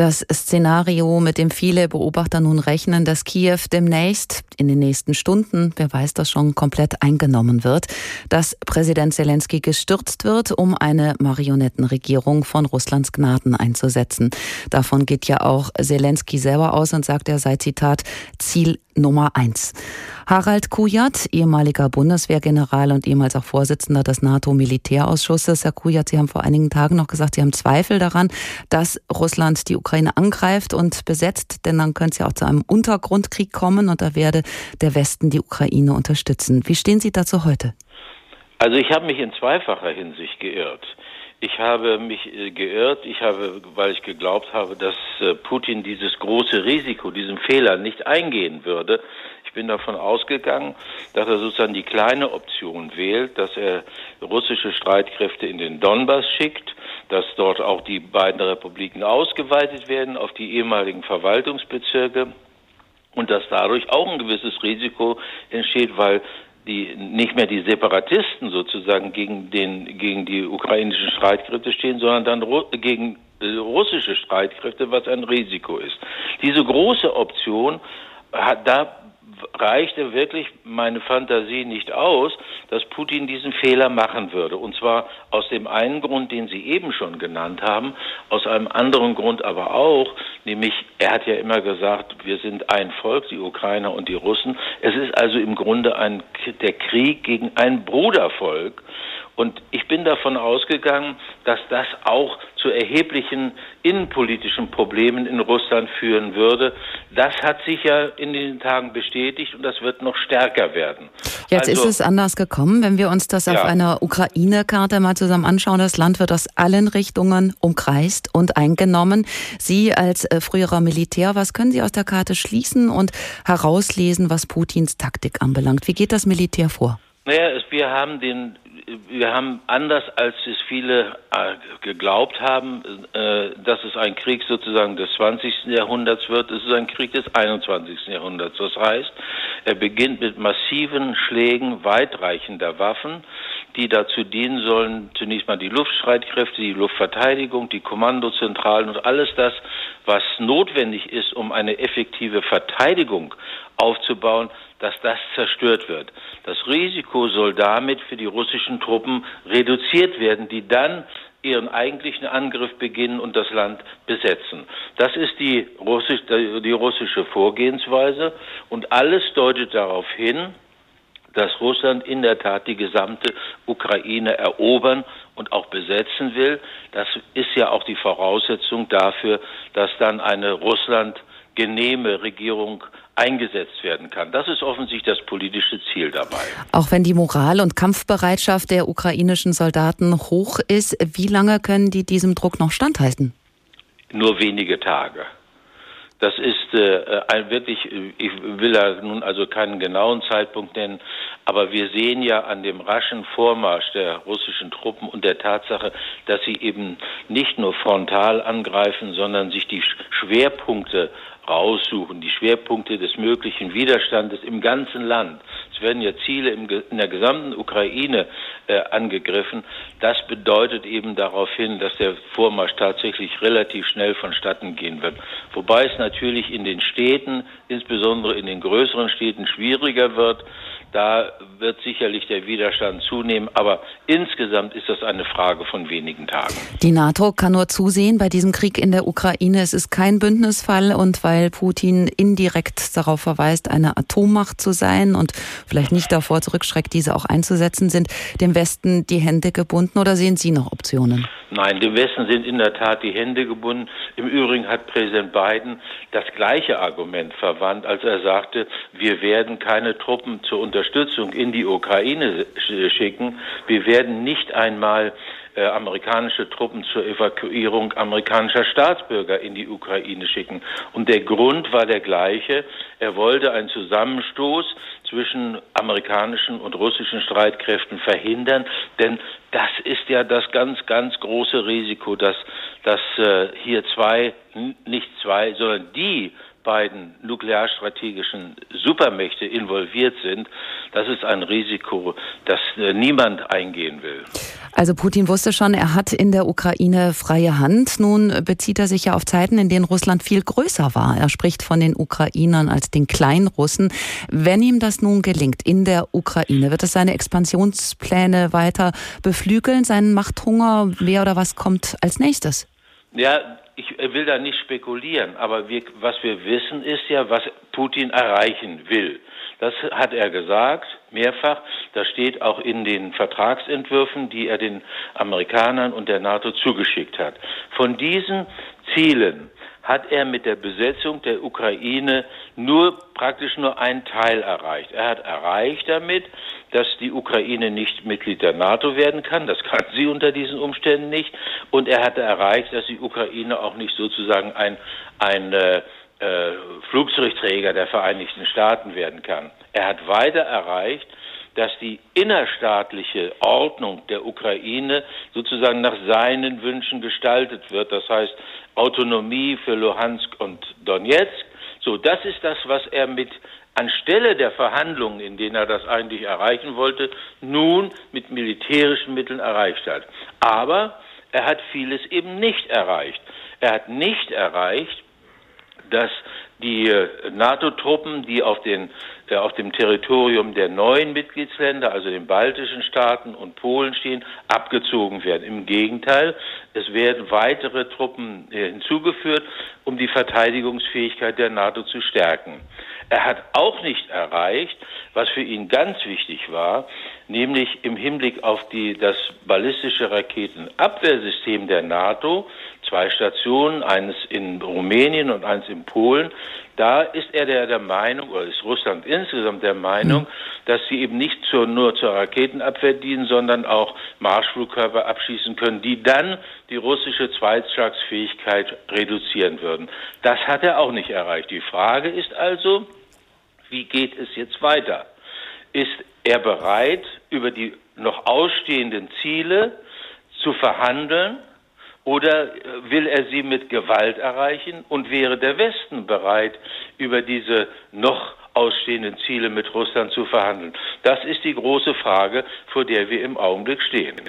Das Szenario, mit dem viele Beobachter nun rechnen, dass Kiew demnächst, in den nächsten Stunden, wer weiß das schon, komplett eingenommen wird, dass Präsident Zelensky gestürzt wird, um eine Marionettenregierung von Russlands Gnaden einzusetzen. Davon geht ja auch Zelensky selber aus und sagt, er sei Zitat Ziel Nummer eins. Harald Kujat, ehemaliger Bundeswehrgeneral und ehemals auch Vorsitzender des NATO-Militärausschusses. Herr Kujat, Sie haben vor einigen Tagen noch gesagt, Sie haben Zweifel daran, dass Russland die Ukraine angreift und besetzt, denn dann könnte es ja auch zu einem Untergrundkrieg kommen und da werde der Westen die Ukraine unterstützen. Wie stehen Sie dazu heute? Also ich habe mich in zweifacher Hinsicht geirrt. Ich habe mich äh, geirrt, ich habe, weil ich geglaubt habe, dass äh, Putin dieses große Risiko, diesen Fehler nicht eingehen würde. Ich bin davon ausgegangen, dass er sozusagen die kleine Option wählt, dass er russische Streitkräfte in den Donbass schickt, dass dort auch die beiden Republiken ausgeweitet werden auf die ehemaligen Verwaltungsbezirke und dass dadurch auch ein gewisses Risiko entsteht, weil die nicht mehr die Separatisten sozusagen gegen den gegen die ukrainischen Streitkräfte stehen, sondern dann gegen äh, russische Streitkräfte, was ein Risiko ist. Diese große Option hat da reichte wirklich meine Fantasie nicht aus, dass Putin diesen Fehler machen würde. Und zwar aus dem einen Grund, den Sie eben schon genannt haben, aus einem anderen Grund aber auch, nämlich er hat ja immer gesagt, wir sind ein Volk, die Ukrainer und die Russen. Es ist also im Grunde ein, der Krieg gegen ein Brudervolk. Und ich bin davon ausgegangen, dass das auch zu erheblichen innenpolitischen Problemen in Russland führen würde. Das hat sich ja in den Tagen bestätigt und das wird noch stärker werden. Jetzt also, ist es anders gekommen, wenn wir uns das ja. auf einer Ukraine-Karte mal zusammen anschauen. Das Land wird aus allen Richtungen umkreist und eingenommen. Sie als äh, früherer Militär, was können Sie aus der Karte schließen und herauslesen, was Putins Taktik anbelangt? Wie geht das Militär vor? Naja, wir haben den wir haben anders als es viele äh, geglaubt haben, äh, dass es ein Krieg sozusagen des 20. Jahrhunderts wird. Es ist ein Krieg des 21. Jahrhunderts. Das heißt, er beginnt mit massiven Schlägen weitreichender Waffen, die dazu dienen sollen, zunächst mal die Luftstreitkräfte, die Luftverteidigung, die Kommandozentralen und alles das, was notwendig ist, um eine effektive Verteidigung aufzubauen, dass das zerstört wird. Das Risiko soll damit für die russischen Truppen reduziert werden, die dann ihren eigentlichen Angriff beginnen und das Land besetzen. Das ist die, Russisch, die russische Vorgehensweise und alles deutet darauf hin, dass Russland in der Tat die gesamte Ukraine erobern und auch besetzen will. Das ist ja auch die Voraussetzung dafür, dass dann eine Russland genehme Regierung eingesetzt werden kann. Das ist offensichtlich das politische Ziel dabei. Auch wenn die Moral und Kampfbereitschaft der ukrainischen Soldaten hoch ist, wie lange können die diesem Druck noch standhalten? Nur wenige Tage. Das ist äh, ein wirklich, ich will da nun also keinen genauen Zeitpunkt nennen, aber wir sehen ja an dem raschen Vormarsch der russischen Truppen und der Tatsache, dass sie eben nicht nur frontal angreifen, sondern sich die Schwerpunkte raussuchen, die Schwerpunkte des möglichen Widerstandes im ganzen Land. Es werden ja Ziele in der gesamten Ukraine äh, angegriffen. Das bedeutet eben darauf hin, dass der Vormarsch tatsächlich relativ schnell vonstatten gehen wird. Wobei es natürlich in den Städten, insbesondere in den größeren Städten, schwieriger wird. Da wird sicherlich der Widerstand zunehmen, aber insgesamt ist das eine Frage von wenigen Tagen. Die NATO kann nur zusehen bei diesem Krieg in der Ukraine. Es ist kein Bündnisfall und weil Putin indirekt darauf verweist, eine Atommacht zu sein und vielleicht nicht davor zurückschreckt, diese auch einzusetzen, sind dem Westen die Hände gebunden oder sehen Sie noch Optionen? Nein, dem Westen sind in der Tat die Hände gebunden. Im Übrigen hat Präsident Biden das gleiche Argument verwandt, als er sagte, wir werden keine Truppen zur Unterstützung in die Ukraine schicken. Wir werden nicht einmal äh, amerikanische Truppen zur Evakuierung amerikanischer Staatsbürger in die Ukraine schicken. Und der Grund war der gleiche. Er wollte einen Zusammenstoß zwischen amerikanischen und russischen Streitkräften verhindern, denn das ist ja das ganz, ganz große Risiko, dass, dass äh, hier zwei, nicht zwei, sondern die beiden nuklearstrategischen Supermächte involviert sind, das ist ein Risiko, das äh, niemand eingehen will. Also Putin wusste schon, er hat in der Ukraine freie Hand. Nun bezieht er sich ja auf Zeiten, in denen Russland viel größer war. Er spricht von den Ukrainern als den Kleinrussen. Wenn ihm das nun gelingt in der Ukraine, wird es seine Expansionspläne weiter beflügeln, seinen Machthunger? Wer oder was kommt als nächstes? Ja, ich will da nicht spekulieren, aber wir, was wir wissen ist ja, was Putin erreichen will. Das hat er gesagt, mehrfach. Das steht auch in den Vertragsentwürfen, die er den Amerikanern und der NATO zugeschickt hat. Von diesen Zielen hat er mit der Besetzung der Ukraine nur praktisch nur einen Teil erreicht. Er hat erreicht damit, dass die Ukraine nicht Mitglied der NATO werden kann. Das kann sie unter diesen Umständen nicht. Und er hat erreicht, dass die Ukraine auch nicht sozusagen ein, ein äh, äh, Flugzeugträger der Vereinigten Staaten werden kann. Er hat weiter erreicht, dass die innerstaatliche Ordnung der Ukraine sozusagen nach seinen Wünschen gestaltet wird. Das heißt Autonomie für Luhansk und Donetsk. So, das ist das, was er mit anstelle der Verhandlungen, in denen er das eigentlich erreichen wollte, nun mit militärischen Mitteln erreicht hat. Aber er hat vieles eben nicht erreicht. Er hat nicht erreicht, dass die äh, NATO-Truppen, die auf, den, äh, auf dem Territorium der neuen Mitgliedsländer, also den baltischen Staaten und Polen stehen, abgezogen werden. Im Gegenteil, es werden weitere Truppen äh, hinzugeführt, um die Verteidigungsfähigkeit der NATO zu stärken. Er hat auch nicht erreicht, was für ihn ganz wichtig war, nämlich im Hinblick auf die, das ballistische Raketenabwehrsystem der NATO, zwei Stationen, eines in Rumänien und eines in Polen. Da ist er der, der Meinung, oder ist Russland insgesamt der Meinung, mhm. dass sie eben nicht zur, nur zur Raketenabwehr dienen, sondern auch Marschflugkörper abschießen können, die dann die russische Zweitschlagsfähigkeit reduzieren würden. Das hat er auch nicht erreicht. Die Frage ist also, wie geht es jetzt weiter? Ist er bereit, über die noch ausstehenden Ziele zu verhandeln oder will er sie mit Gewalt erreichen? Und wäre der Westen bereit, über diese noch ausstehenden Ziele mit Russland zu verhandeln? Das ist die große Frage, vor der wir im Augenblick stehen.